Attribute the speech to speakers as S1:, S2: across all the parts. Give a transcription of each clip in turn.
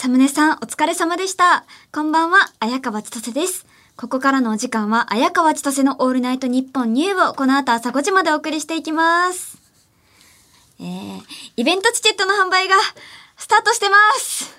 S1: サムネさん、お疲れ様でした。こんばんは、綾川千歳です。ここからのお時間は、綾川千歳のオールナイトニッポンニューをこの後朝5時までお送りしていきます。えー、イベントチケットの販売がスタートしてます。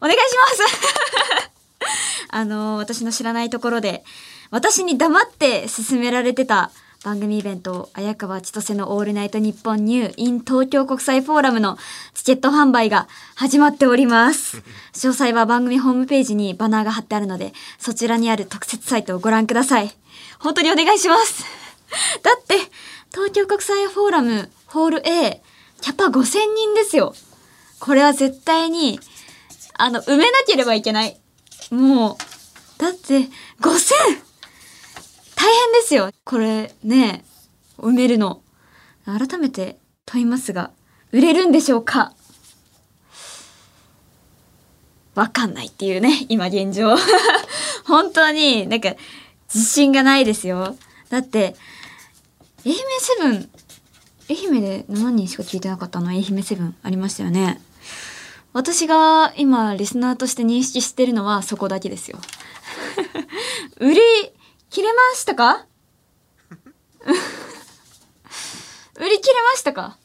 S1: お願いします。あのー私の知らないところで、私に黙って進められてた番組イベント、綾川千歳のオールナイトニッポンニュー in 東京国際フォーラムのチケット販売が始まっております。詳細は番組ホームページにバナーが貼ってあるので、そちらにある特設サイトをご覧ください。本当にお願いします。だって、東京国際フォーラムホール A、キャパ5000人ですよ。これは絶対に、あの、埋めなければいけない。もう、だって、5000! 大変ですよ。これね、埋めるの。改めて問いますが、売れるんでしょうか？わかんないっていうね、今現状。本当になんか自信がないですよ。だって、愛媛セブン、愛媛で何人しか聞いてなかったの？愛媛セブンありましたよね。私が今リスナーとして認識してるのはそこだけですよ。売り切れましたか？売り切れましたか？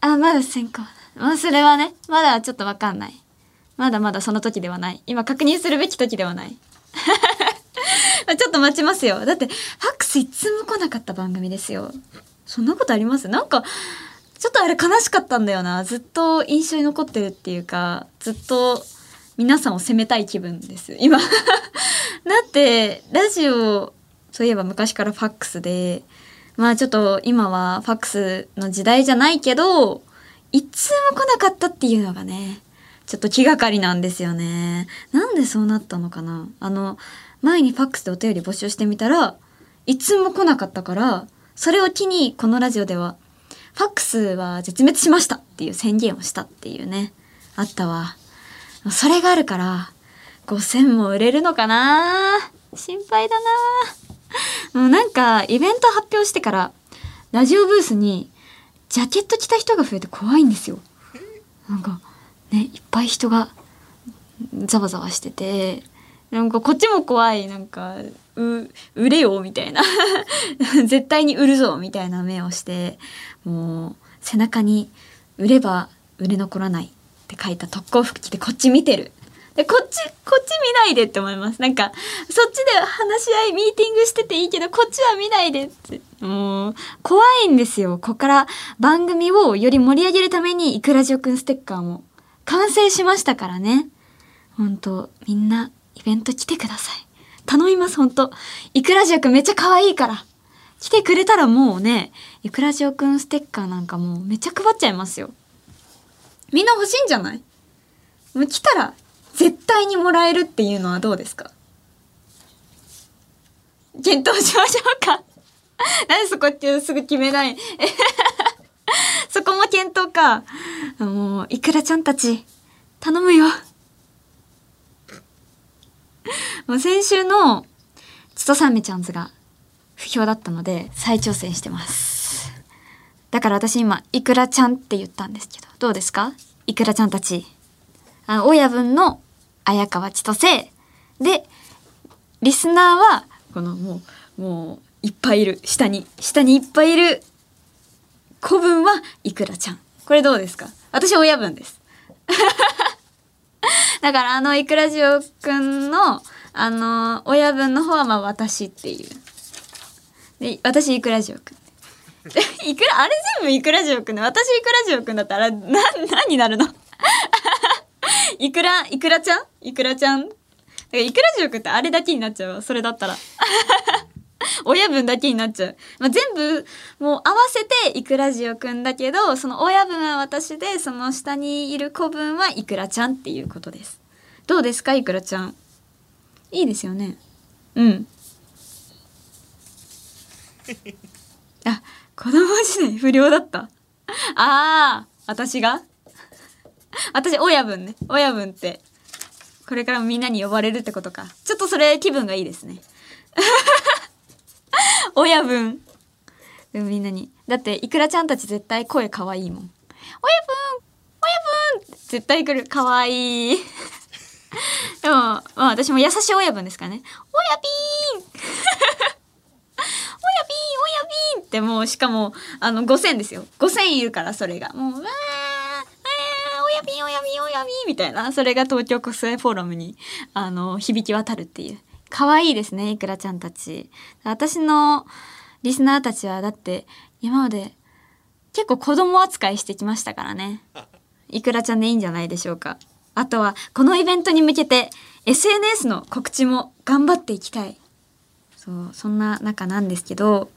S1: あ、まだ先行。まあ、それはね、まだちょっとわかんない。まだまだその時ではない。今確認するべき時ではない。ちょっと待ちますよ。だって、ファックスいつも来なかった番組ですよ。そんなことあります？なんか、ちょっとあれ悲しかったんだよな。ずっと印象に残ってるっていうか、ずっと皆さんを責めたい気分です。今。だって、ラジオ、そういえば昔からファックスで、まあちょっと今はファックスの時代じゃないけど、いつも来なかったっていうのがね、ちょっと気がかりなんですよね。なんでそうなったのかなあの、前にファックスでお便り募集してみたら、いつも来なかったから、それを機にこのラジオでは、ファックスは絶滅しましたっていう宣言をしたっていうね、あったわ。それがあるから、5000も売れるのかな？心配だなもうなんか、イベント発表してから、ラジオブースに、ジャケット着た人が増えて怖いんですよ。なんか、ね、いっぱい人が、ざわざわしてて、なんかこっちも怖い、なんか、う、売れよ、みたいな。絶対に売るぞ、みたいな目をして、もう、背中に、売れば売れ残らないって書いた特攻服着てこっち見てる。で、こっち、こっち見ないでって思います。なんか、そっちで話し合い、ミーティングしてていいけど、こっちは見ないでって。もう、怖いんですよ。ここから番組をより盛り上げるために、いくらじおくんステッカーも完成しましたからね。本当みんな、イベント来てください。頼みます、本当いくらじおくんめっちゃ可愛いから。来てくれたらもうね、いくらじおくんステッカーなんかもうめっちゃ配っちゃいますよ。みんな欲しいんじゃない？もう来たら絶対にもらえるっていうのはどうですか？検討しましょうか なんでそこってすぐ決めない？そこも検討か。もう、いくらちゃんたち、頼むよ。もう先週の、ちとさめちゃんズが不評だったので、再挑戦してます。だから私今、いくらちゃんって言ったんですけど、どうですか？いくらちゃんたち。あの、親分の綾川千歳で、リスナーは、このもう、もう、いっぱいいる。下に、下にいっぱいいる。子分はいくらちゃん。これどうですか？私親分です。だからあのいくらじおくんの、あの、親分の方はまあ私っていう。で、私いくらじおくん。いくら、あれ全部いくらじおくんで、私いくらじおくんだったら、な、何になるの？いくら、いくらちゃん？いくらちゃん？だからいくらじおくんってあれだけになっちゃうわ。それだったら。親分だけになっちゃう。まあ、全部、もう合わせていくらじおくんだけど、その親分は私で、その下にいる子分はいくらちゃんっていうことです。どうですか？いくらちゃん。いいですよね。うん。子供時代不良だった？ああ、私が？私、親分ね。親分って。これからもみんなに呼ばれるってことか。ちょっとそれ気分がいいですね。親分。でもみんなに。だって、いくらちゃんたち絶対声可愛いもん。親分親分絶対来る。かわいい。でも、まあ私も優しい親分ですからね。親ピーン親ピーン親ピーンってもうしかも、あの、5000ですよ。5000いるから、それが。もう、わー、わー、親ピーン親ピーン親ピーンみたいな。それが東京国際フォーラムに、あの、響き渡るっていう。可愛いですね、いくらちゃんたち。私のリスナーたちは、だって、今まで結構子供扱いしてきましたからね。いくらちゃんでいいんじゃないでしょうか。あとは、このイベントに向けて、SNS の告知も頑張っていきたい。そう、そんな中なんですけど、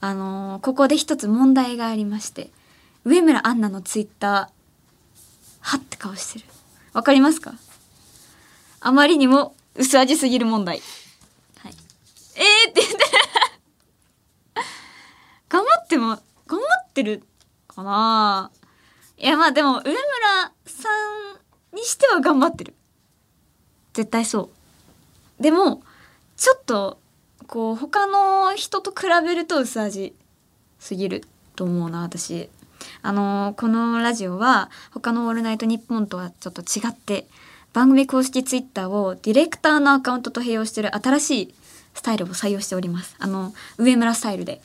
S1: あのーここで一つ問題がありまして、上村アンナのツイッター、はって顔してる。わかりますか？あまりにも薄味すぎる問題。はい。えーって言って。頑張っても、頑張ってるかな？いや、まあでも、上村さんにしては頑張ってる。絶対そう。でも、ちょっと、こう、他の人と比べると薄味すぎると思うな、私。あのこのラジオは、他のオールナイトニッポンとはちょっと違って、番組公式ツイッターをディレクターのアカウントと併用してる新しいスタイルを採用しております。あの、上村スタイルで。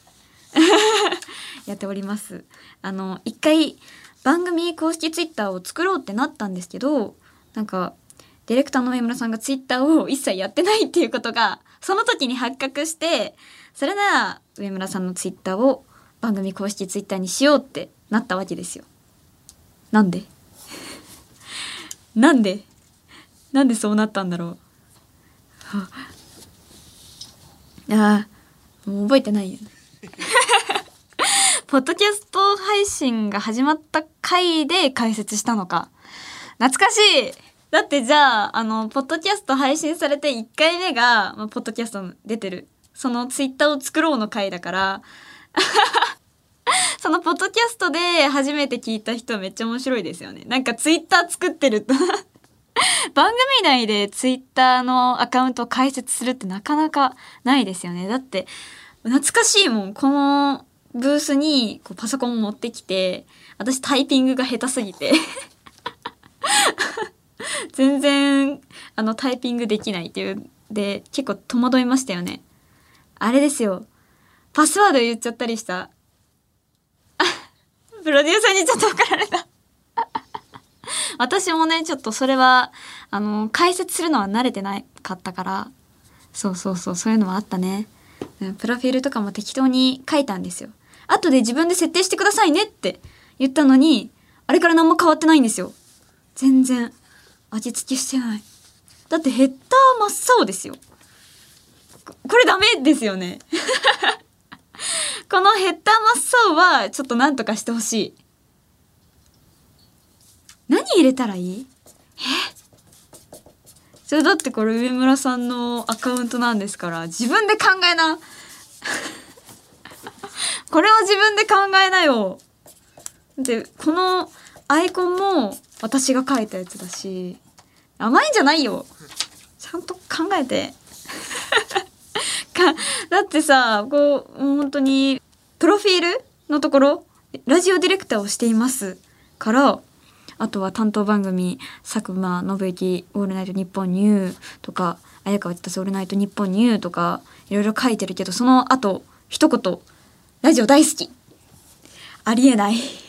S1: やっております。あの、一回番組公式ツイッターを作ろうってなったんですけど、なんか、ディレクターの上村さんがツイッターを一切やってないっていうことが、その時に発覚して、それなら上村さんのツイッターを番組公式ツイッターにしようってなったわけですよ。なんで？なんで？なんでそうなったんだろう？ああ、もう覚えてないよね。ポッドキャスト配信が始まった回で解説したのか。懐かしいだってじゃあ、あの、ポッドキャスト配信されて1回目が、まあ、ポッドキャスト出てる。そのツイッターを作ろうの回だから、そのポッドキャストで初めて聞いた人めっちゃ面白いですよね。なんかツイッター作ってると 番組内でツイッターのアカウントを開設するってなかなかないですよね。だって、懐かしいもん。このブースにこうパソコン持ってきて、私タイピングが下手すぎて。全然、あの、タイピングできないっていう。で、結構戸惑いましたよね。あれですよ。パスワード言っちゃったりした。あ プロデューサーにちょっと怒られた。私もね、ちょっとそれは、あの、解説するのは慣れてなかったから、そうそうそう、そういうのはあったね。プロフィールとかも適当に書いたんですよ。後で自分で設定してくださいねって言ったのに、あれから何も変わってないんですよ。全然、味付けしてない。だってヘッダー真っ青ですよ。ここれダメですよね。このヘッダー真っ青はちょっとなんとかしてほしい。何入れたらいい？え？それだってこれ上村さんのアカウントなんですから自分で考えな これを自分で考えなよでこのアイコンも私が描いたやつだし甘いんじゃないよ。ちゃんと考えて。かだってさこうもう本当にプロフィールのところラジオディレクターをしています。からあとは担当番組佐久間信之オールナイトニッポンニューとか綾川千歳オールナイトニッポンニューとかいろいろ書いてるけどその後一言。ラジオ大好き。ありえない。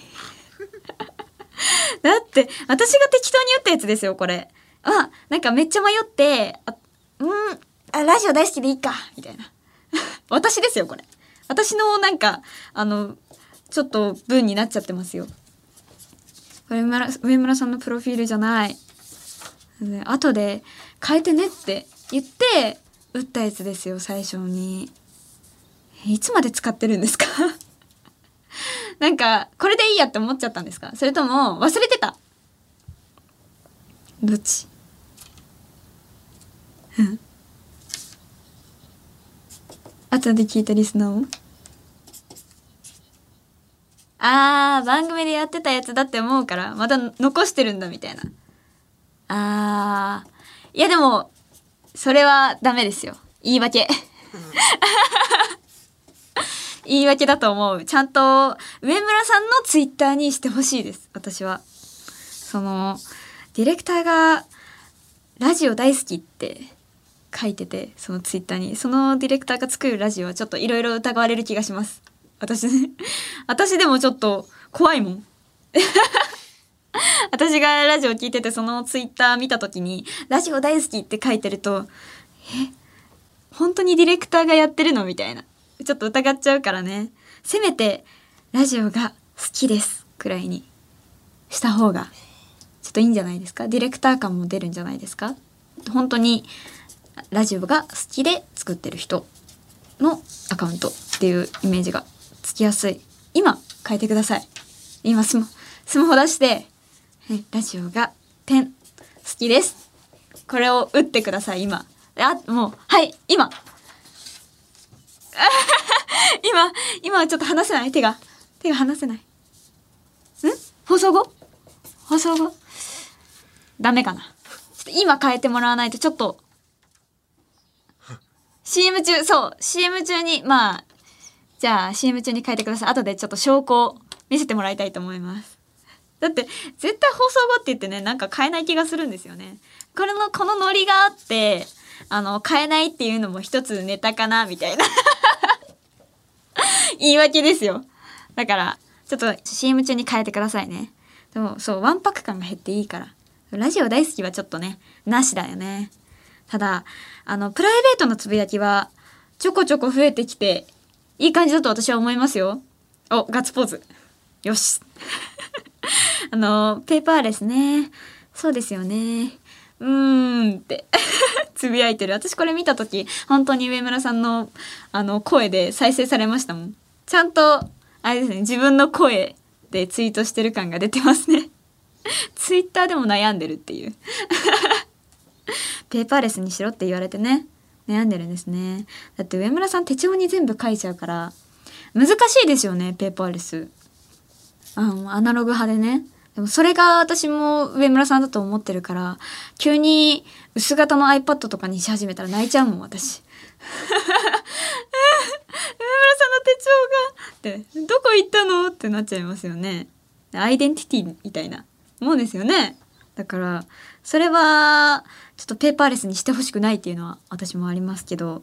S1: だって私が適当に言ったやつですよこれ。あなんかめっちゃ迷ってあうんあラジオ大好きでいいかみたいな。私ですよこれ。私のなんかあのちょっと文になっちゃってますよ。上村上村さんのプロフィールじゃない。後で変えてねって言って打ったやつですよ最初に。いつまで使ってるんですか？なんかこれでいいやって思っちゃったんですか？それとも忘れてた？どっち？うん後で聞いたリスナーをあー、番組でやってたやつだって思うから、また残してるんだみたいな。あー。いやでも、それはダメですよ。言い訳。言い訳だと思う。ちゃんと、上村さんのツイッターにしてほしいです。私は。そのディレクターがラジオ大好きって書いててそのツイッターにそのディレクターが作るラジオはちょっといろいろ疑われる気がします私ね私でもちょっと怖いもん 私がラジオ聞いててそのツイッター見た時に「ラジオ大好き」って書いてるとえ本当にディレクターがやってるの？みたいなちょっと疑っちゃうからね。せめてラジオが好きです。くらいに。した方が。ちょっといいんじゃないですか？ディレクター感も出るんじゃないですか？本当にラジオが好きで作ってる人のアカウントっていうイメージがつきやすい。今変えてください。今スマスマホ出してラジオが点好きです。これを打ってください今。あもうはい今。今今はちょっと話せない？手が。手が離せない。ん？放送後？放送後？ダメかな。ちょっと今変えてもらわないとちょっと。CM 中そう。CM 中にまあじゃあ CM 中に変えてください。後でちょっと証拠を見せてもらいたいと思います。だって絶対放送後って言ってねなんか変えない気がするんですよね。これのこのノリがあってあの変えないっていうのも一つネタかなみたいな。言い訳ですよ。だからちょっと CM 中に変えてくださいね。でもそうわんぱく感が減っていいから。ラジオ大好きはちょっとねなしだよね。ただあのプライベートのつぶやきはちょこちょこ増えてきていい感じだと私は思いますよ。おガッツポーズ。よし。あのペーパーレスね。そうですよね。うーんって。つぶやいてる。私これ見た時本当に上村さんのあの声で再生されましたもん。ちゃんとあれですね自分の声でツイートしてる感が出てますね。ツイッターでも悩んでるっていう。ペーパーレスにしろって言われてね悩んでるんですね。だって上村さん手帳に全部書いちゃうから難しいですよねペーパーレス。あのアナログ派でね。でもそれが私も上村さんだと思ってるから急に薄型の iPad とかにし始めたら泣いちゃうもん私。上村さんの手帳がってどこ行ったの？ってなっちゃいますよね。アイデンティティみたいなもんですよね。だからそれはちょっとペーパーレスにしてほしくないっていうのは私もありますけど、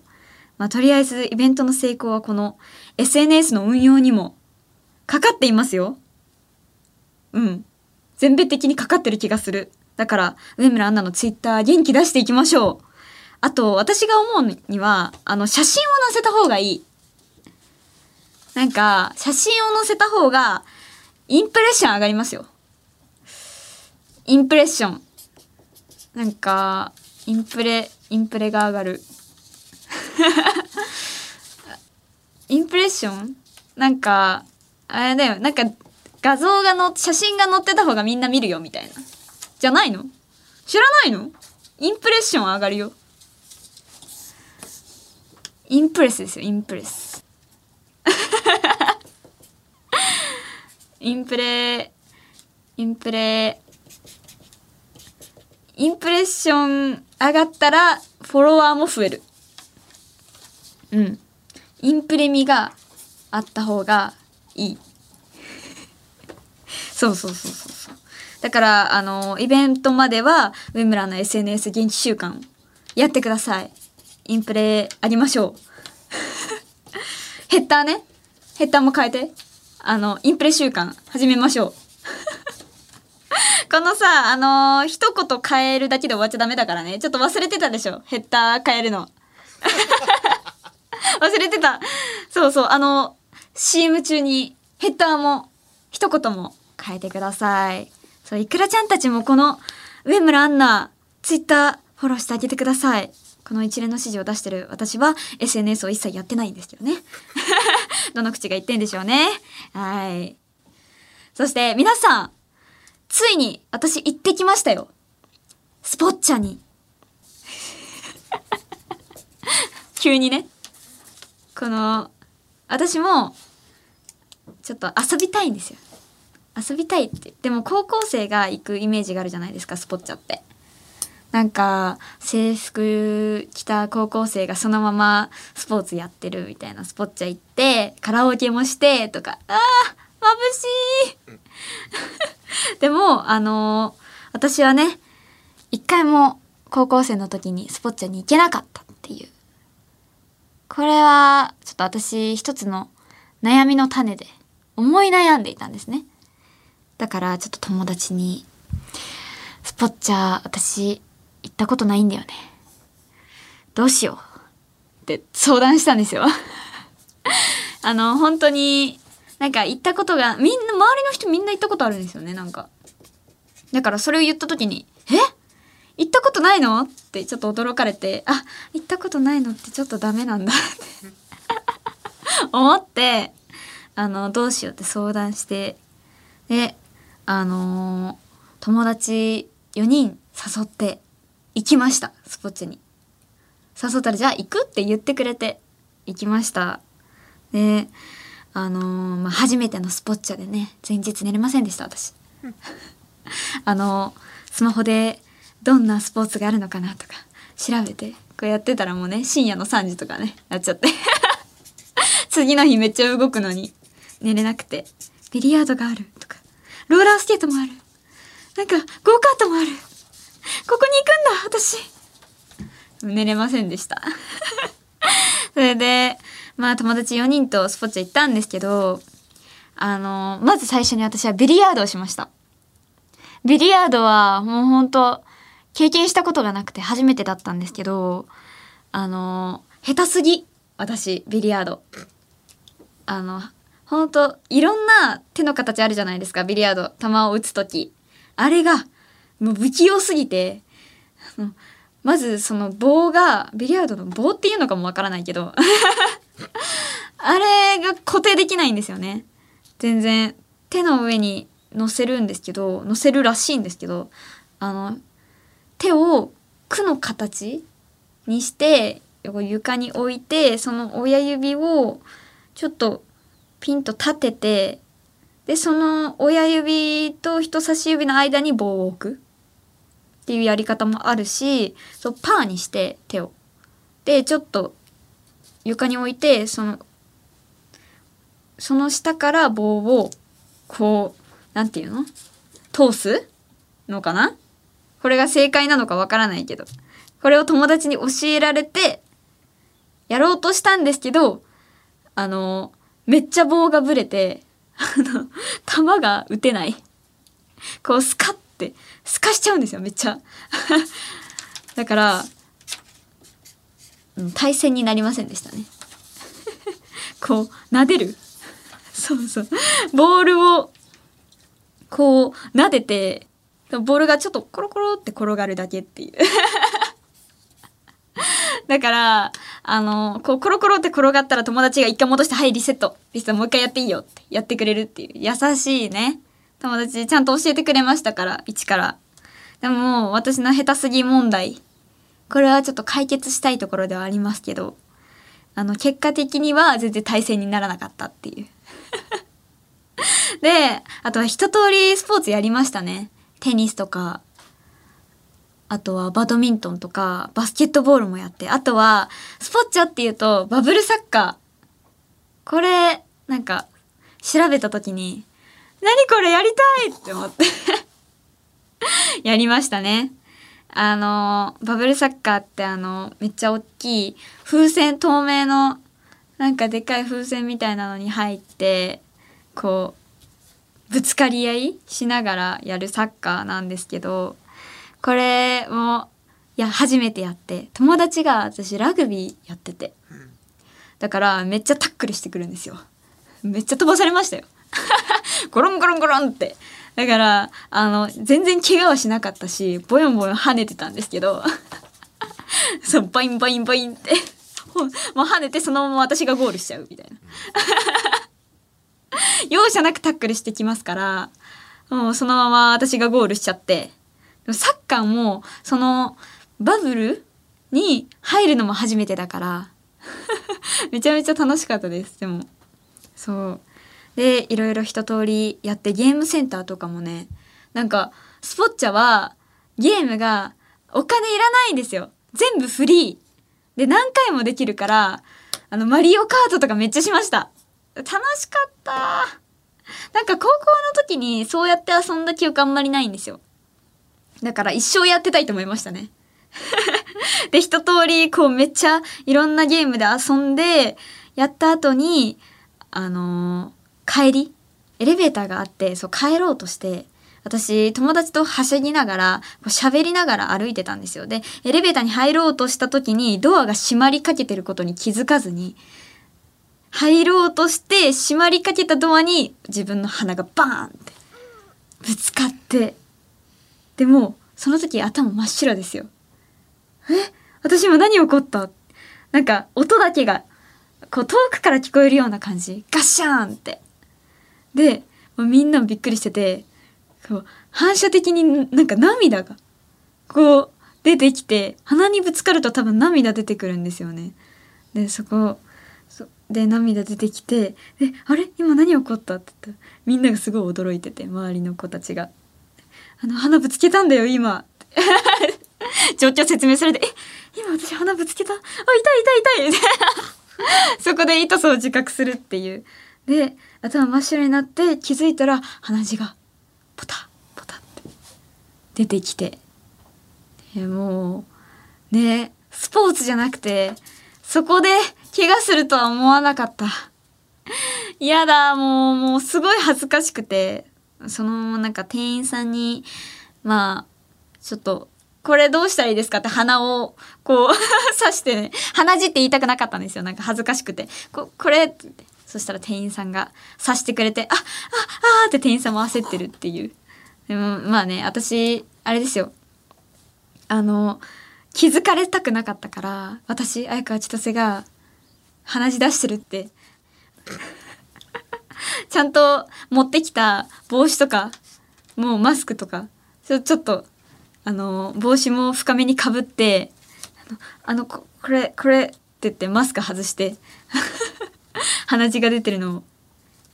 S1: まあ、とりあえずイベントの成功はこの SNS の運用にもかかっていますよ。うん。全米的にかかってる気がする。だから上村アンナのツイッター元気出していきましょう。あと私が思うにはあの写真を載せた方がいい。なんか写真を載せた方がインプレッション上がりますよ。インプレッション。なんかインプレインプレが上がる。インプレッション？なんかあれだよ。なんか画像がの写真が載ってた方がみんな見るよみたいな。じゃないの？知らないの？インプレッション上がるよ。インプレスですよインプレス。インプレインプレ。インプレッション上がったらフォロワーも増える。うん。インプレミがあった方がいい。そうそうそうそうそう。だからあのイベントまでは上村の SNS 元気週間やってください。インプレありましょう。ヘッダーね。ヘッダーも変えて。あのインプレ週間始めましょう。このさあのー、一言変えるだけで終わっちゃダメだからね。ちょっと忘れてたでしょ。ヘッダー変えるの。忘れてた。そうそう。あの CM 中にヘッダーも一言も変えてください。そういくらちゃんたちもこの上村アンナツイッターフォローしてあげてください。この一連の指示を出してる私は SNS を一切やってないんですけどね。どの口が言ってんでしょうね。はい。そして皆さんついに私行ってきましたよ。スポッチャに。急にね。この私もちょっと遊びたいんですよ。遊びたいって。でも高校生が行くイメージがあるじゃないですかスポッチャって。なんか制服着た高校生がそのままスポーツやってるみたいな。スポッチャ行ってカラオケもしてとか。あー眩しい。でも、あのー私はね、一回も高校生の時にスポッチャに行けなかったっていう。これは、ちょっと私一つの悩みの種で思い悩んでいたんですね。だからちょっと友達に、スポッチャ私行ったことないんだよね。どうしようって相談したんですよ。あの、本当に、なんか行ったことが、みんな、周りの人みんな行ったことあるんですよね、なんか。だからそれを言った時に、え？行ったことないの？ってちょっと驚かれて、あ、行ったことないのってちょっとダメなんだって 思って、あの、どうしようって相談して、で、あのー友達4人誘って行きました、スポッチャに。誘ったら、じゃあ行くって言ってくれて行きました。で、あのーまあ、初めてのスポッチャでね、前日寝れませんでした、私。あのスマホでどんなスポーツがあるのかなとか調べてこうやってたらもうね深夜の3時とかねやっちゃって 次の日めっちゃ動くのに寝れなくてビリヤードがあるローラースケートもあるなんかゴーカートもあるここに行くんだ私寝れませんでした それでまあ友達4人とスポッチャ行ったんですけどあのまず最初に私はビリヤードをしましたビリヤードはもうほんと経験したことがなくて初めてだったんですけど、あの、下手すぎ。私、ビリヤード。あの、ほんといろんな手の形あるじゃないですか、ビリヤード。球を打つとき。あれが、もう不器用すぎて、まずその棒が、ビリヤードの棒っていうのかもわからないけど、あれが固定できないんですよね。全然。手の上に乗せるんですけど乗せるらしいんですけどあの手を「く」の形にして床に置いてその親指をちょっとピンと立ててでその親指と人差し指の間に棒を置くっていうやり方もあるしそうパーにして手を。でちょっと床に置いてそのその下から棒をこうなんていうの？通すのかな？これが正解なのかわからないけど。これを友達に教えられて、やろうとしたんですけど、あの、めっちゃ棒がぶれて、あの、球が打てない。こうスカって、スカしちゃうんですよ、めっちゃ。だから、うん対戦になりませんでしたね。こう、撫でるそうそう。ボールをこう撫でてボールがちょっとコロコロって転がるだけっていう だからあのこうコロコロって転がったら友達が一回戻して「はいリセット。リセットもう一回やっていいよ」ってやってくれるっていう。優しいね。友達ちゃんと教えてくれましたから一から。でもも私の下手すぎ問題。これはちょっと解決したいところではありますけどあの結果的には全然対戦にならなかったっていう。で、あとは一通りスポーツやりましたね。テニスとか、あとはバドミントンとか、バスケットボールもやって、あとは、スポッチャっていうと、バブルサッカー。これ、なんか、調べた時に、何これやりたいって思って やりましたね。あの、バブルサッカーってあの、めっちゃ大きい風船透明の、なんかでかい風船みたいなのに入って、こうぶつかり合いしながらやるサッカーなんですけどこれもいや初めてやって友達が私ラグビーやってて。だからめっちゃタックルしてくるんですよ。めっちゃ飛ばされましたよ。ゴロンゴロンゴロンって。だからあの全然怪我はしなかったしボヨンボヨン跳ねてたんですけど。そうバインバインバインって。もう跳ねてそのまま私がゴールしちゃうみたいな。容赦なくタックルしてきますから、もうそのまま私がゴールしちゃって。サッカーも、その、バブルに入るのも初めてだから、めちゃめちゃ楽しかったです、でも。そう。で、いろいろ一通りやって、ゲームセンターとかもね、なんか、スポッチャは、ゲームがお金いらないんですよ。全部フリー。で、何回もできるから、あの、マリオカートとかめっちゃしました。楽しかったなんか高校の時にそうやって遊んだ記憶あんまりないんですよ。だから一生やってたいと思いましたね。で、一通りこうめっちゃいろんなゲームで遊んで、やった後に、あのー帰りエレベーターがあって、そう帰ろうとして、私、友達とはしゃぎながら、こう喋りながら歩いてたんですよ。で、エレベーターに入ろうとした時に、ドアが閉まりかけてることに気づかずに、入ろうとして閉まりかけたドアに自分の鼻がバーンってぶつかってでもその時頭真っ白ですよ。え？私今何起こった？なんか音だけがこう遠くから聞こえるような感じ。ガッシャーンって。でもうみんなもびっくりしててこう反射的になんか涙がこう出てきて鼻にぶつかると多分涙出てくるんですよね。でそこで涙出てきて「えあれ？今何起こった?」って言ったらみんながすごい驚いてて周りの子たちが「あの鼻ぶつけたんだよ今」状況説明されて「え今私鼻ぶつけた？あ痛い痛い痛い」そこで痛さを自覚するっていう。で頭真っ白になって気づいたら鼻血がポタポタって出てきて。えもうねスポーツじゃなくてそこで怪我するとは思わなかった。やだ、もう、もうすごい恥ずかしくて、その、なんか店員さんに、まあ、ちょっと、これどうしたらいいですかって鼻を、こう、刺してね、鼻血って言いたくなかったんですよ。なんか恥ずかしくて。こ、これって。そしたら店員さんが刺してくれて、あ、あ、あーって店員さんも焦ってるっていう。でも、まあね、私、あれですよ。あの、気づかれたくなかったから、私、相川千歳が、鼻血出してるって、ちゃんと持ってきた帽子とか、もうマスクとか、ちょっと、あの、帽子も深めにかぶって、あの、あのここれ、これって言ってマスク外して、鼻血が出てるのを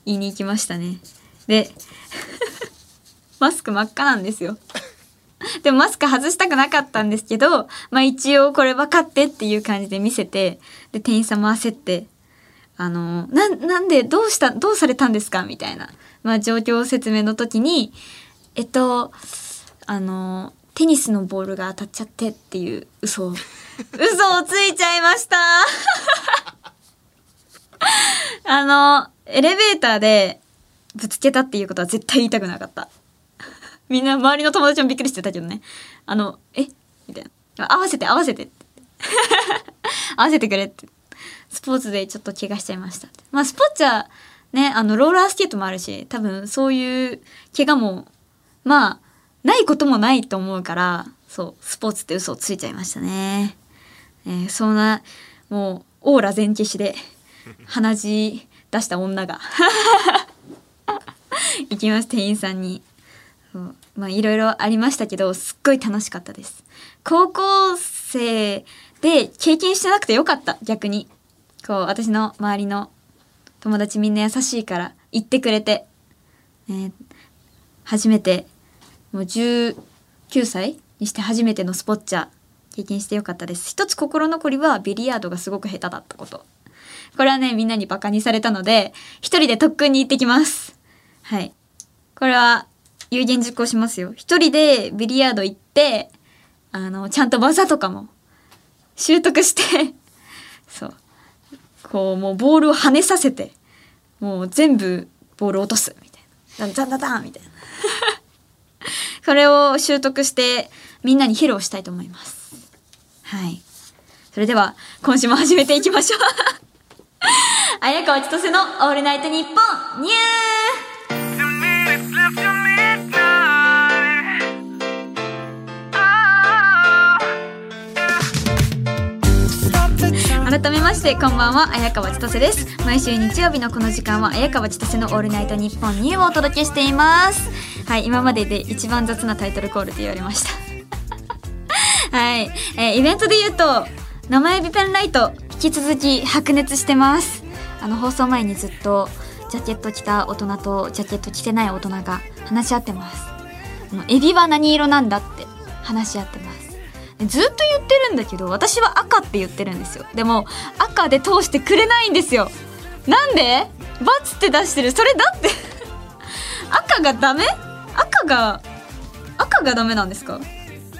S1: 言いに行きましたね。で、マスク真っ赤なんですよ。でもマスク外したくなかったんですけど、まあ一応これ分かってっていう感じで見せて、で、店員さんも焦って、あの、な、なんで、どうした、どうされたんですか？みたいな、まあ状況説明の時に、えっと、あの、テニスのボールが当たっちゃってっていう嘘を、嘘をついちゃいました あの、エレベーターでぶつけたっていうことは絶対言いたくなかった。みんな周りの友達もびっくりしてたけどね。あの、え？みたいな。合わせて合わせて。合わせてくれって。スポーツでちょっと怪我しちゃいました。まあスポーツはね、あの、ローラースケートもあるし、多分そういう怪我も、まあ、ないこともないと思うから、そう、スポーツって嘘をついちゃいましたね。えーそんな、もう、オーラ全消しで、鼻血出した女が、行きます、店員さんに。まあいろいろありましたけどすっごい楽しかったです高校生で経験してなくてよかった逆にこう私の周りの友達みんな優しいから言ってくれて、ね、初めてもう19歳にして初めてのスポッチャ経験してよかったです一つ心残りはビリヤードがすごく下手だったことこれはねみんなにバカにされたので一人で特訓に行ってきますはいこれは有言実行しますよ。一人でビリヤード行って、あの、ちゃんと技とかも習得して、そう。こう、もうボールを跳ねさせて、もう全部ボール落とす、みたいな。ダンダンダンみたいな。これを習得して、みんなに披露したいと思います。はい。それでは、今週も始めていきましょう。綾川千歳のオールナイトニッポンニュー改めましてこんばんは。綾川千歳です。毎週日曜日のこの時間は綾川千歳のオールナイトニッポンニューをお届けしています。はい今までで一番雑なタイトルコールって言われました。はい、えーイベントで言うと生エビペンライト引き続き白熱してます。あの放送前にずっとジャケット着た大人とジャケット着てない大人が話し合ってます。あのエビは何色なんだって話し合ってます。ずっと言ってるんだけど私は赤って言ってるんですよ。でも赤で通してくれないんですよ。なんでバツって出してる。それだって赤がダメ？赤が赤がダメなんですか？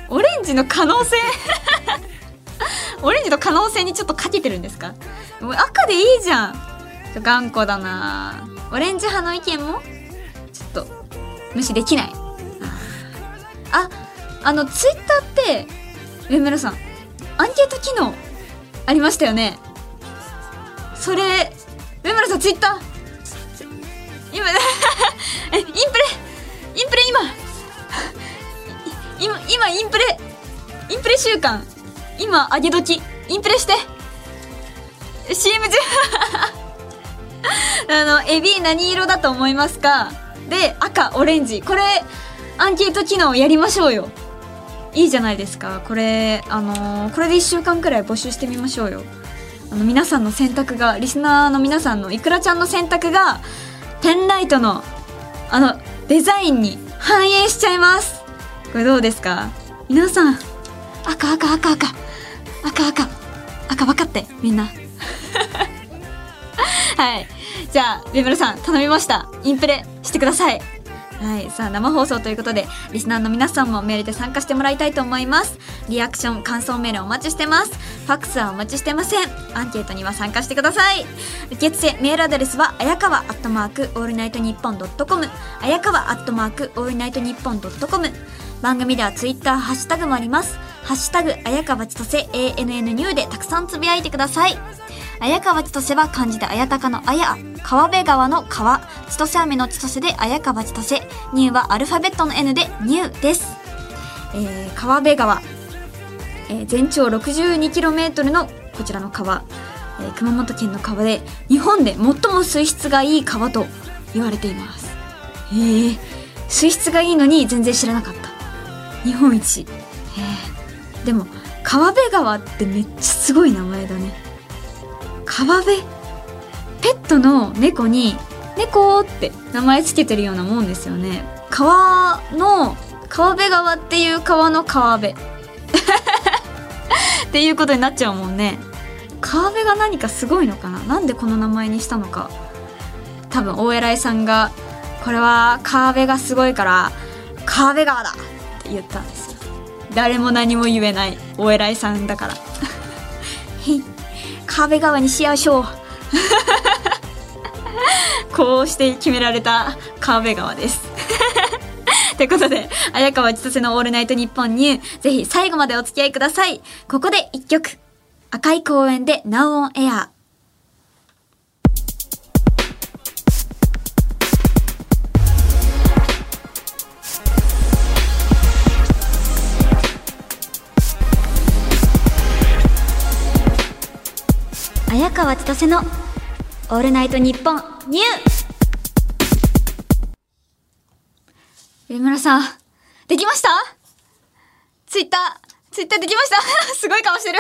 S1: オレンジの可能性？オレンジの可能性にちょっとかけてるんですか？もう赤でいいじゃん。頑固だな。オレンジ派の意見もちょっと無視できない。ああのツイッターって上村さんアンケート機能ありましたよね。それ上村さんツイッター。今 えインプレインプレ今。今今インプレインプレ週間今上げ時。インプレして。CM 中 あのエビ何色だと思いますか？で赤オレンジ。これアンケート機能やりましょうよ。いいじゃないですか。これあのーこれで1週間くらい募集してみましょうよ。あの皆さんの選択がリスナーの皆さんのいくらちゃんの選択がペンライトのあのデザインに反映しちゃいます。これどうですか？皆さん。赤赤赤赤。赤赤。赤分かってみんな。はい。じゃあ上村さん頼みました。インプレしてください。はい。さあ生放送ということでリスナーの皆さんもメールで参加してもらいたいと思います。リアクション感想メールお待ちしてます。ファックスはお待ちしてません。アンケートには参加してください。受付メールアドレスはあやかわアットマークオールナイトニッポンドットコム。あやかわアットマークオールナイトニッポンドットコム。番組ではツイッターハッシュタグもあります。ハッシュタグあやかわちとせ ANN ニューでたくさんつぶやいてください。綾川千歳は漢字で綾鷹の綾川辺川の川。千歳飴の千歳で綾川千歳ニューはアルファベットの N でニューです、えー、川辺川、えー全長 62km のこちらの川、えー熊本県の川で日本で最も水質がいい川と言われています。へえ水質がいいのに全然知らなかった。日本一。へえでも川辺川ってめっちゃすごい名前だね。川辺？ペットの猫に「猫」って名前つけてるようなもんですよね。川の川辺川っていう川の川辺。っていうことになっちゃうもんね。川辺が何かすごいのかな？なんでこの名前にしたのか。多分大偉いさんがこれは川辺がすごいから川辺川だって言ったんですよ。誰も何も言えないお偉いさんだから。壁側にしましょう こうして決められた壁側です ということで、綾川千歳のオールナイトニッポンに、ぜひ最後までお付き合いください。ここで一曲。赤い公園でナウオンエアー。綾川千歳のオールナイトニッポンニュー。上村さん、できました？ツイッター、ツイッターできました？すごい顔してる。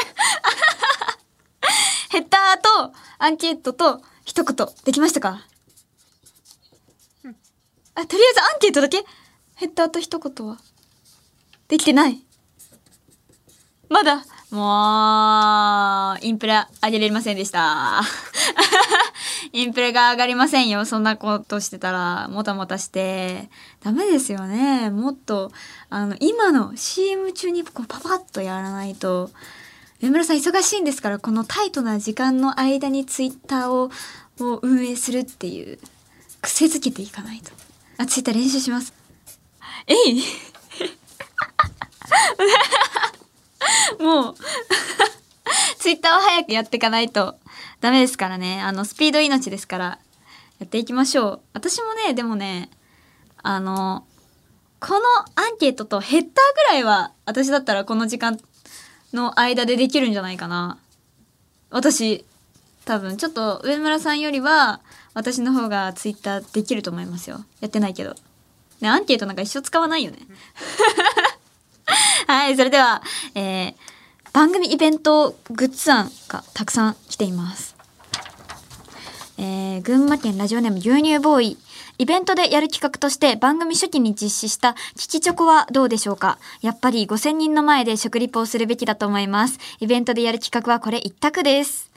S1: ヘッダーとアンケートと一言できましたか？あ、とりあえずアンケートだけ？ヘッダーと一言は？できてない？まだ？もう、インプレ上げれませんでした。インプレが上がりませんよ。そんなことしてたら、もたもたして。ダメですよね。もっと、あの、今の CM 中にこうパパッとやらないと。上村さん忙しいんですから、このタイトな時間の間にツイッターをを運営するっていう、癖づけていかないと。あ、ツイッター練習します。えいもう、ツイッターは早くやっていかないとダメですからね。あの、スピード命ですから、やっていきましょう。私もね、でもね、あの、このアンケートとヘッダーぐらいは、私だったらこの時間の間でできるんじゃないかな。私、多分、ちょっと上村さんよりは、私の方がツイッターできると思いますよ。やってないけど。ね、アンケートなんか一生使わないよね。はい、それでは、えー、番組イベントグッズ案がたくさん来ています。えー、群馬県ラジオネーム牛乳ボーイ。イベントでやる企画として番組初期に実施したキキチョコはどうでしょうかやっぱり5000人の前で食リポをするべきだと思います。イベントでやる企画はこれ一択です。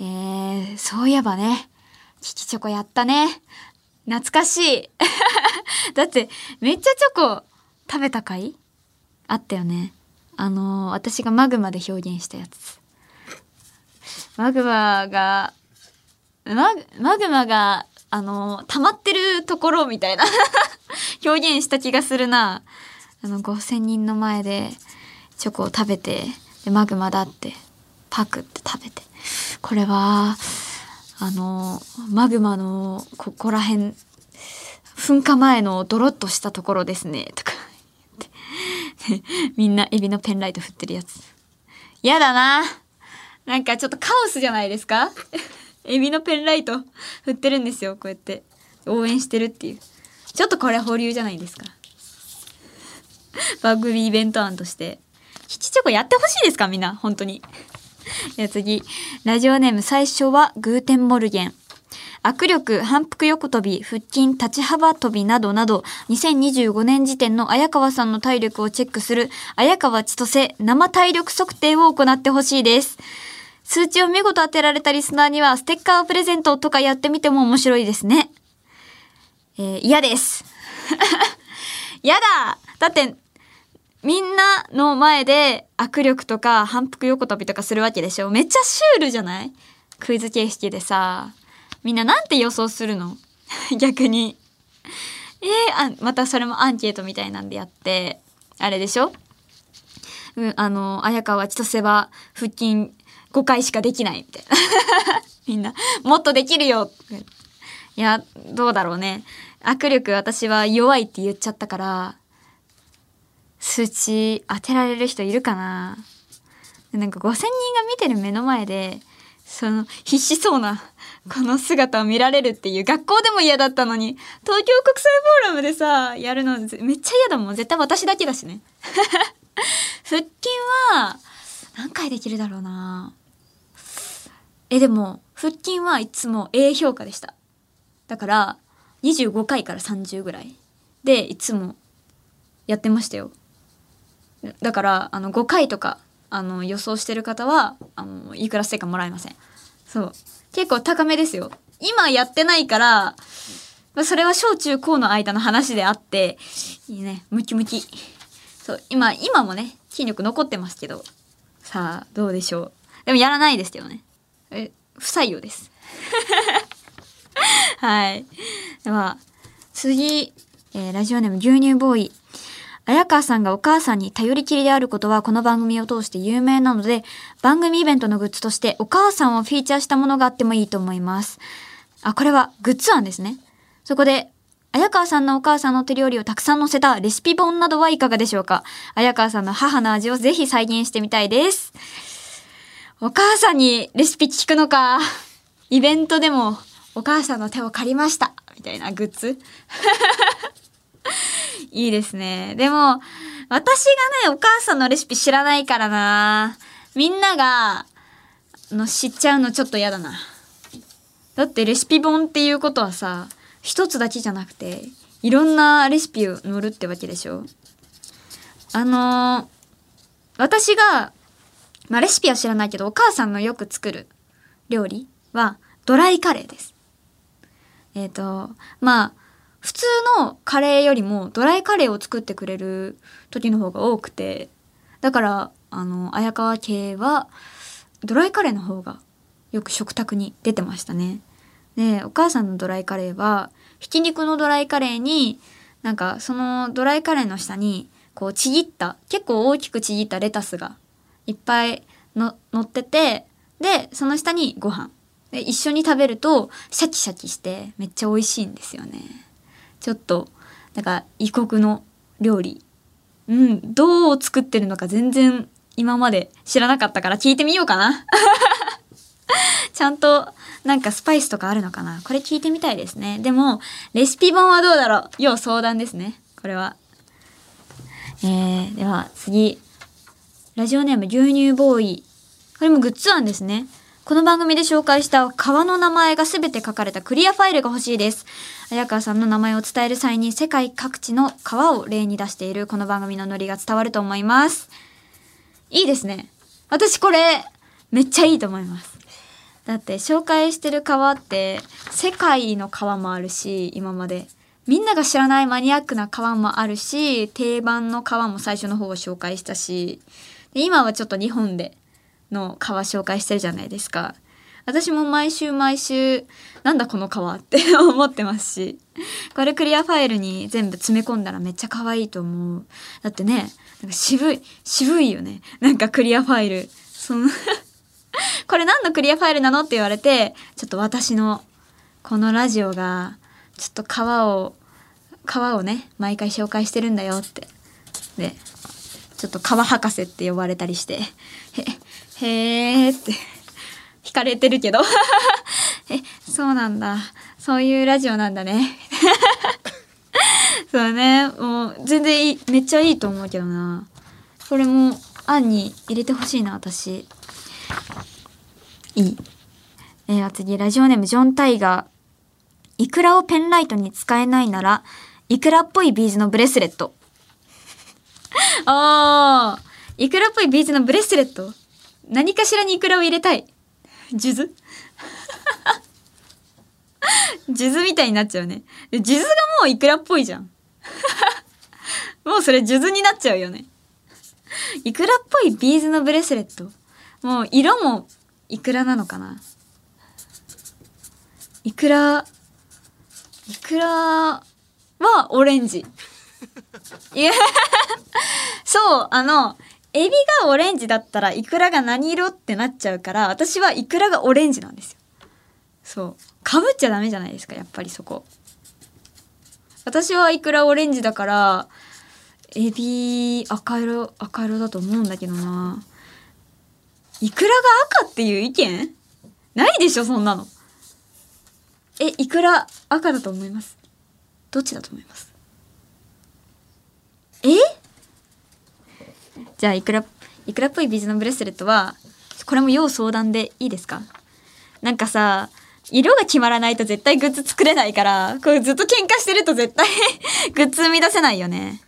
S1: えー、そういえばね、キキチョコやったね。懐かしい。だってめっちゃチョコ食べた回あったよね。あの私がマグマで表現したやつ。マグマがマグマグマがあの溜まってるところみたいな。表現した気がするな。あの5,000人の前でチョコを食べてでマグマだってパクって食べて。これはあのマグマのここら辺噴火前のドロッとしたところですね。とか みんなエビのペンライト振ってるやつ。やだな。なんかちょっとカオスじゃないですか？エビのペンライト振ってるんですよこうやって。応援してるっていう。ちょっとこれ保留じゃないですか。番組イベント案として。吉チョコやってほしいですか？みんな。本当に。では次。ラジオネーム最初はグーテンモルゲン。握力、反復横跳び、腹筋、立ち幅跳びなどなど、2025年時点の綾川さんの体力をチェックする、綾川千歳生体力測定を行ってほしいです。数値を見事当てられたリスナーには、ステッカープレゼントとかやってみても面白いですね。えー嫌です。嫌だだって、みんなの前で握力とか反復横跳びとかするわけでしょめっちゃシュールじゃない？クイズ形式でさ。みんななんて予想するの？逆に。えー、あ、またそれもアンケートみたいなんでやって、あれでしょ？うん、あの、綾川千歳は腹筋5回しかできないみたいな。みんな、もっとできるよいや、どうだろうね。握力私は弱いって言っちゃったから、数値当てられる人いるかななんか5,000人が見てる目の前で、その必死そうなこの姿を見られるっていう学校でも嫌だったのに、東京国際フォーラムでさ、やるのめっちゃ嫌だもん。絶対私だけだしね。腹筋は何回できるだろうなえ、でも腹筋はいつも A 評価でした。だから25回から30ぐらいでいつもやってましたよ。だからあの5回とかあの予想してる方はあのいくらステッカーもらえませんそう結構高めですよ。今やってないからそれは小中高の間の話であっていいね。ムキムキ。そう今今もね筋力残ってますけど。さあどうでしょう。でもやらないですけどね。え不採用です。はい。では次、えーラジオネーム牛乳ボーイ。綾川さんがお母さんに頼りきりであることはこの番組を通して有名なので、番組イベントのグッズとしてお母さんをフィーチャーしたものがあってもいいと思います。あ、これはグッズ案ですね。そこで、綾川さんのお母さんの手料理をたくさん載せたレシピ本などはいかがでしょうか綾川さんの母の味をぜひ再現してみたいです。お母さんにレシピ聞くのか。イベントでもお母さんの手を借りました。みたいなグッズ。いいですね。でも、私がね、お母さんのレシピ知らないからな。みんなが、の知っちゃうのちょっと嫌だな。だってレシピ本っていうことはさ、一つだけじゃなくて、いろんなレシピを載るってわけでしょあのー私が、まあレシピは知らないけど、お母さんのよく作る料理はドライカレーです。えっ、と、まあ、普通のカレーよりもドライカレーを作ってくれる時の方が多くてだからあの綾川系はドライカレーの方がよく食卓に出てましたね。でお母さんのドライカレーはひき肉のドライカレーになんかそのドライカレーの下にこうちぎった結構大きくちぎったレタスがいっぱいの乗っててでその下にご飯。で一緒に食べるとシャキシャキしてめっちゃ美味しいんですよね。ちょっとなんか異国の料理。うんどう作ってるのか全然今まで知らなかったから聞いてみようかな。ちゃんとなんかスパイスとかあるのかな。これ聞いてみたいですね。でもレシピ本はどうだろう。要相談ですね。これは。えー、では次。ラジオネーム牛乳ボーイ。これもグッズ案ですね。この番組で紹介した川の名前が全て書かれたクリアファイルが欲しいです。綾川さんの名前を伝える際に世界各地の川を例に出しているこの番組のノリが伝わると思います。いいですね。私これめっちゃいいと思います。だって紹介してる川って世界の川もあるし今までみんなが知らないマニアックな川もあるし、定番の川も最初の方を紹介したし、で今はちょっと日本での川紹介してるじゃないですか。私も毎週毎週、なんだこの川って 思ってますし、これクリアファイルに全部詰め込んだらめっちゃ可愛いと思う。だってね、なんか渋い、渋いよね。なんかクリアファイル。その これ何のクリアファイルなのって言われて、ちょっと私のこのラジオが、ちょっと川を、川をね、毎回紹介してるんだよって。で、ちょっと川博士って呼ばれたりして、へ、へーって、惹かれてるけど。え、そうなんだ。そういうラジオなんだね。そうね、もう全然いい、めっちゃいいと思うけどな。これも、案に入れてほしいな、私。いい。えー、次、ラジオネーム、ジョン・タイガー。イクラをペンライトに使えないなら、イクラっぽいビーズのブレスレット。あー、イクラっぽいビーズのブレスレット？何かしらにイクラを入れたい。数珠数珠みたいになっちゃうね。で数珠がもうイクラっぽいじゃん。もうそれ数珠になっちゃうよね。イクラっぽいビーズのブレスレット。もう色もイクラなのかな。イクラ、イクラはオレンジ。いや、そう、あの、エビがオレンジだったらイクラが何色ってなっちゃうから、私はイクラがオレンジなんですよ。そう。かぶっちゃダメじゃないですか、やっぱりそこ。私はイクラオレンジだから、エビ赤色、赤色だと思うんだけどな。イクラが赤っていう意見？ないでしょ、そんなの。え、イクラ赤だと思います？どっちだと思います？え？じゃあ、イクラ、イクラっぽいビーズのブレスレットは、これも要相談でいいですか？なんかさ、色が決まらないと絶対グッズ作れないから、これずっと喧嘩してると絶対 グッズ生み出せないよね。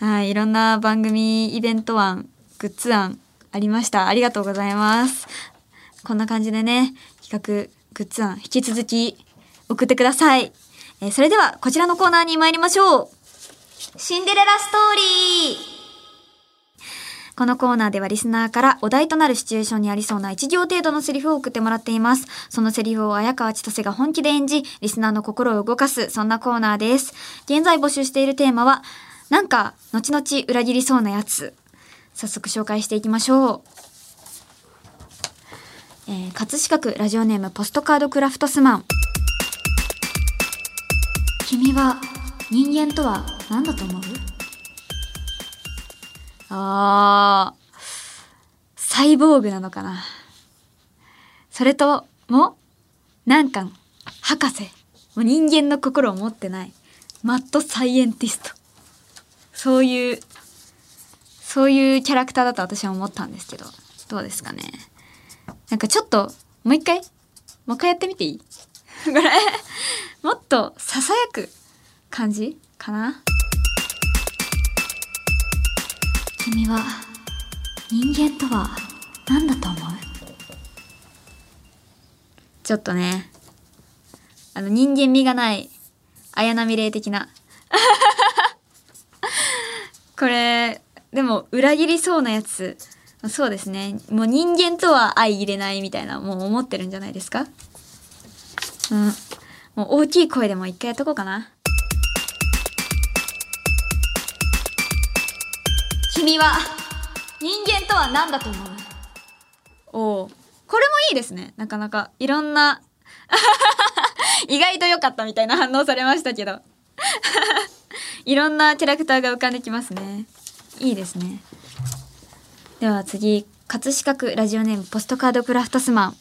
S1: はい、いろんな番組、イベント案、グッズ案ありました。ありがとうございます。こんな感じでね、企画、グッズ案、引き続き送ってください。えーそれでは、こちらのコーナーに参りましょう。シンデレラストーリーこのコーナーではリスナーからお題となるシチュエーションにありそうな1行程度のセリフを送ってもらっています。そのセリフを綾川千歳が本気で演じ、リスナーの心を動かす、そんなコーナーです。現在募集しているテーマは、なんか、後々裏切りそうなやつ。早速紹介していきましょう。えー、葛飾区ラジオネームポストカードクラフトスマン。君は人間とは何だと思う？あー、サイボーグなのかな。それとも、なんか、博士。もう人間の心を持ってない。マッドサイエンティスト。そういう、そういうキャラクターだと私は思ったんですけど、どうですかね。なんかちょっと、もう一回もう一回やってみていい？これ、もっと囁く感じかな君は人間とは何だと思う？ちょっとねあの人間味がない綾波霊的な。これでも裏切りそうなやつ。そうですね。もう人間とは相入れないみたいなもう思ってるんじゃないですか？うん。もう大きい声でも一回やっとこうかな。君は人間とは何だと思う？おおこれもいいですね。なかなか。いろんな 意外と良かったみたいな反応されましたけど。いろんなキャラクターが浮かんできますね。いいですね。では次葛飾区ラジオネームポストカードクラフトスマン。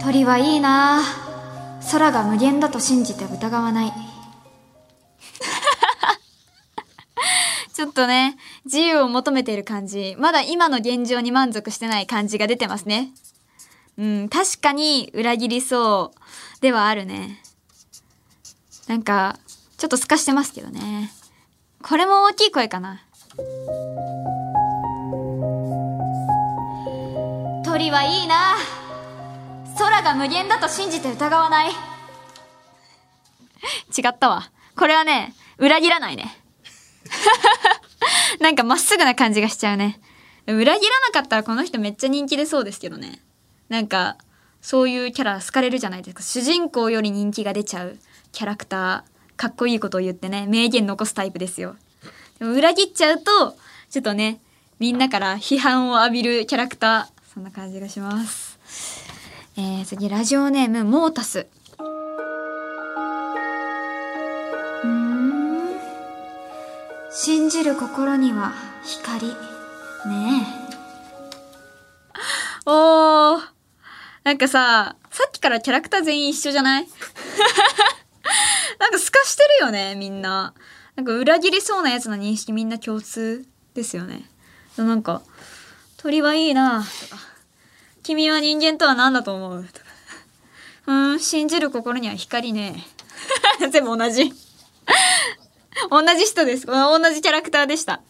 S1: 鳥はいいな。空が無限だと信じて疑わない。ちょっとね、自由を求めている感じ。まだ今の現状に満足してない感じが出てますね。うん、確かに裏切りそうではあるね。なんか、ちょっと透かしてますけどね。これも大きい声かな。鳥はいいな空が無限だと信じて疑わない。違ったわ。これはね、裏切らないね。なんかまっすぐな感じがしちゃうね。裏切らなかったらこの人めっちゃ人気出そうですけどね。なんか、そういうキャラ好かれるじゃないですか。主人公より人気が出ちゃうキャラクター、かっこいいことを言ってね、名言残すタイプですよ。でも裏切っちゃうと、ちょっとね、みんなから批判を浴びるキャラクター、そんな感じがします。えー、次、ラジオネーム、モータス。信じる心には光。ねえ。おー。なんかさ、さっきからキャラクター全員一緒じゃない？なんか透かしてるよね、みんな。なんか裏切りそうなやつの認識みんな共通ですよね。なんか、鳥はいいなとか、君は人間とは何だと思う？とか、うん、信じる心には光ね。全部同じ。同じ人です。同じキャラクターでした。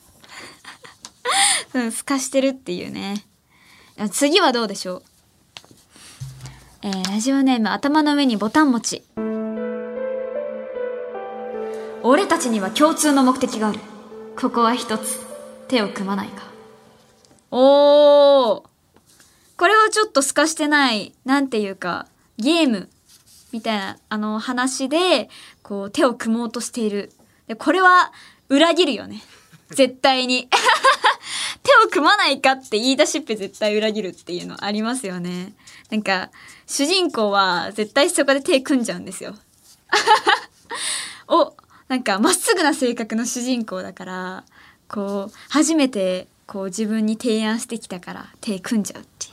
S1: うん、透かしてるっていうね。次はどうでしょう？えー、ラジオネーム頭の上にボタン持ち。俺たちには共通の目的がある。ここは一つ、手を組まないか。おー。これはちょっと透かしてない、なんていうか、ゲームみたいな、あの、話で、こう、手を組もうとしている。で、これは、裏切るよね。絶対に。手を組まないかって言い出しっぺ絶対裏切るっていうのありますよね。なんか、主人公は絶対そこで手組んじゃうんですよ。お、なんかまっすぐな性格の主人公だから、こう、初めてこう自分に提案してきたから手組んじゃうっていう。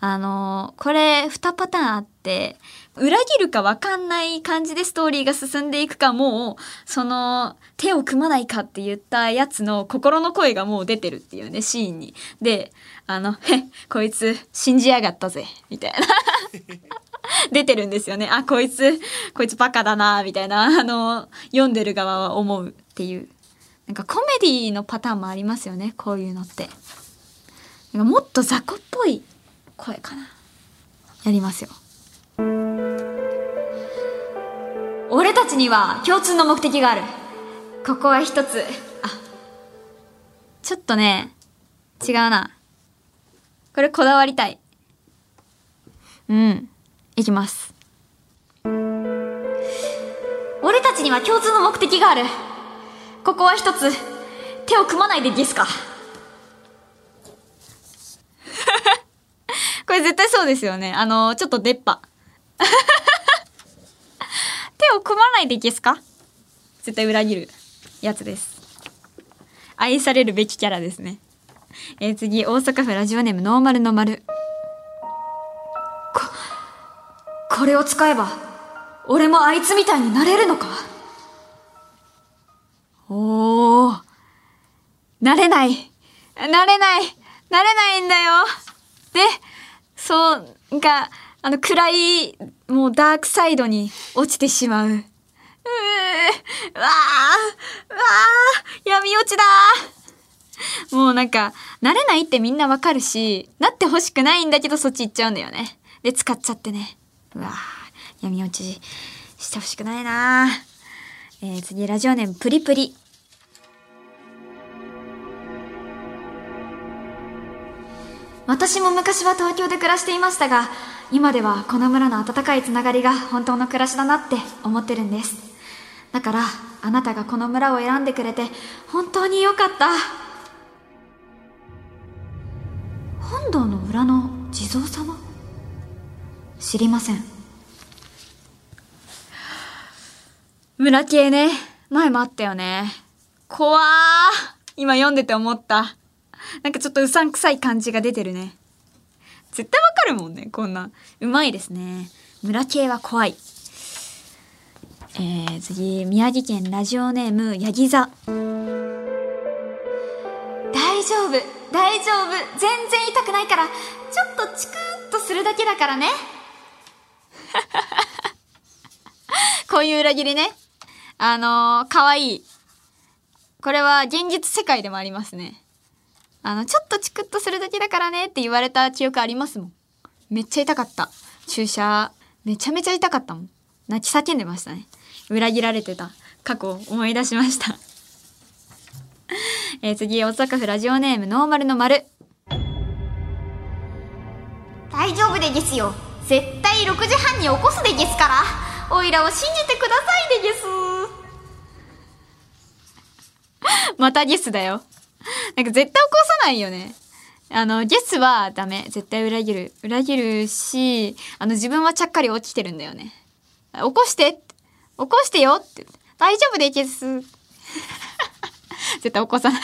S1: あのこれ2パターンあって、裏切るか分かんない感じでストーリーが進んでいくかもう、その、手を組まないかって言ったやつの心の声がもう出てるっていうね、シーンに。で、あの、へ、こいつ信じやがったぜ、みたいな。出てるんですよね。あ、こいつ、こいつバカだな、みたいな、あの、読んでる側は思うっていう。なんかコメディのパターンもありますよね、こういうのって。なんかもっと雑魚っぽい声かな。やりますよ。俺たちには共通の目的がある。ここは一つ。あ、ちょっとね、違うな。これこだわりたい。うん。いきます。俺たちには共通の目的がある。ここは一つ、手を組まないでゲスか？これ絶対そうですよね。あの、ちょっと出っ歯。手を組まないでゲスか？絶対裏切るやつです。愛されるべきキャラですね。えー次、大阪府ラジオネームノーマルの丸。こ、これを使えば、俺もあいつみたいになれるのか？おー。なれない。なれない。なれないんだよ。で、そう、が、あの、暗い、もうダークサイドに落ちてしまう。うー、わー、うわー、闇落ちだもうなんか、なれないってみんなわかるし、なってほしくないんだけどそっち行っちゃうんだよね。で、使っちゃってね。うわ、闇落ちしてほしくないなえー、次、ラジオネームプリプリ。私も昔は東京で暮らしていましたが、今ではこの村の温かいつながりが本当の暮らしだなって思ってるんです。だから、あなたがこの村を選んでくれて本当に良かった。本堂の裏の地蔵様？知りません。村系ね。前もあったよね。怖ー。今読んでて思った。なんかちょっとうさんくさい感じが出てるね。絶対わかるもんね、こんな。うまいですね。村系は怖い。えー、次、宮城県ラジオネーム、ヤギ座。大丈夫、大丈夫。全然痛くないから、ちょっとチクッとするだけだからね。こういう裏切りね。あのー、かわいい。これは現実世界でもありますね。あの、ちょっとチクッとするだけだからねって言われた記憶ありますもん。めっちゃ痛かった。注射、めちゃめちゃ痛かったもん。泣き叫んでましたね。裏切られてた過去を思い出しました。えー次、大阪府ラジオネームノーマルの丸。大丈夫でゲスよ。絶対6時半に起こすでゲスから。おいらを信じてくださいでゲス。またゲスだよ。なんか絶対起こさないよね。あの、ゲスはダメ。絶対裏切る。裏切るし、あの、自分はちゃっかり起きてるんだよね。起こしてって起こしてよって。大丈夫でゲス。絶対起こさない。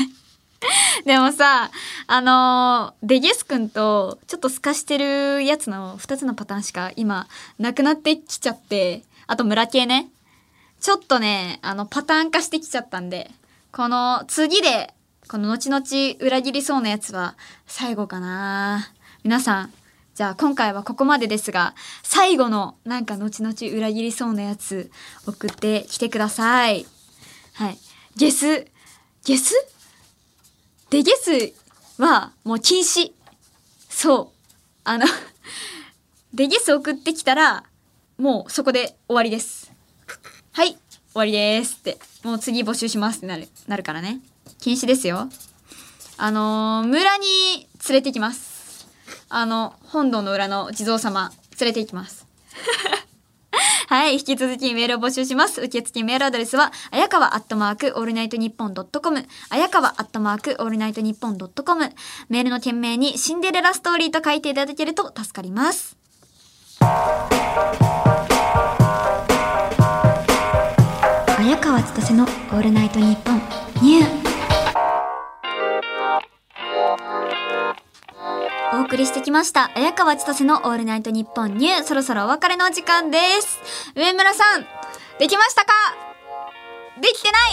S1: でもさ、あのーデゲス君とちょっと透かしてるやつの2つのパターンしか今なくなってきちゃって、あと村系ね。ちょっとね、あの、パターン化してきちゃったんで、この次で、この後々裏切りそうなやつは最後かな。皆さん、じゃあ今回はここまでですが、最後のなんか後々裏切りそうなやつ送ってきてください。はい。ゲス、ゲス？デゲスはもう禁止。そう。あの、デゲス送ってきたら、もうそこで終わりです。はい、終わりですって。もう次募集しますってなる、なるからね。禁止ですよ。あのー村に連れて行きます。あの、本堂の裏の地蔵様、連れて行きます。はい。引き続きメールを募集します。受付メールアドレスは、あやかわアットマークオールナイトニッポンドットコム、あやかわアットマークオールナイトニッポンドットコム、メールの件名にシンデレラストーリーと書いていただけると助かります。綾川千歳のオールナイトニッポンニュー送りしてきました。綾川千歳のオールナイトニッポンニュー。そろそろお別れのお時間です。上村さん、できましたか？できてない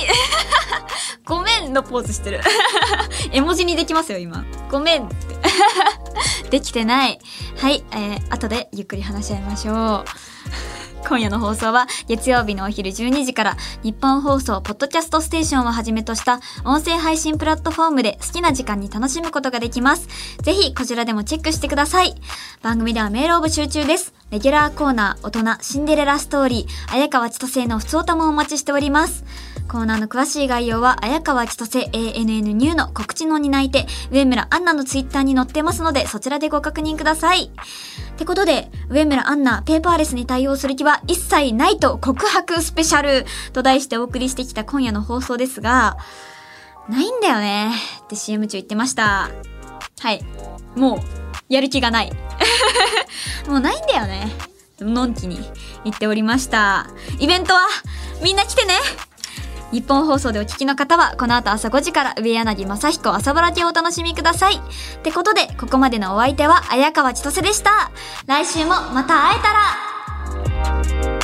S1: ごめんのポーズしてる。絵文字にできますよ、今。ごめんって。できてない。はい、えー、後でゆっくり話し合いましょう。今夜の放送は月曜日のお昼12時から日本放送ポッドキャストステーションをはじめとした音声配信プラットフォームで好きな時間に楽しむことができます。ぜひこちらでもチェックしてください。番組ではメールを募集中です。レギュラーコーナー、大人、シンデレラストーリー、綾川千歳のふつおたもお待ちしております。コーナーの詳しい概要は、綾川千歳 ANN ニューの告知の担い手、上村アンナのツイッターに載ってますので、そちらでご確認ください。ってことで、上村アンナ、ペーパーレスに対応する気は一切ないと告白スペシャルと題してお送りしてきた今夜の放送ですが、ないんだよねって CM 中言ってました。はい。もう、やる気がない。もうないんだよね。のんきに言っておりました。イベントは、みんな来てね日本放送でお聞きの方は、この後朝5時から上柳正彦朝ぼら系をお楽しみください。ってことで、ここまでのお相手は、綾川千歳でした。来週もまた会えたら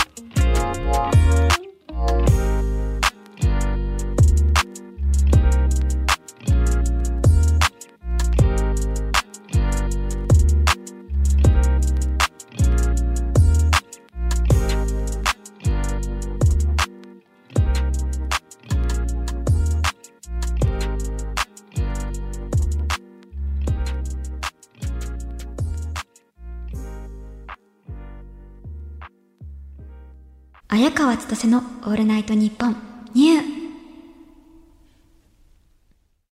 S1: 早川千歳のオールナイトニッポンニュー。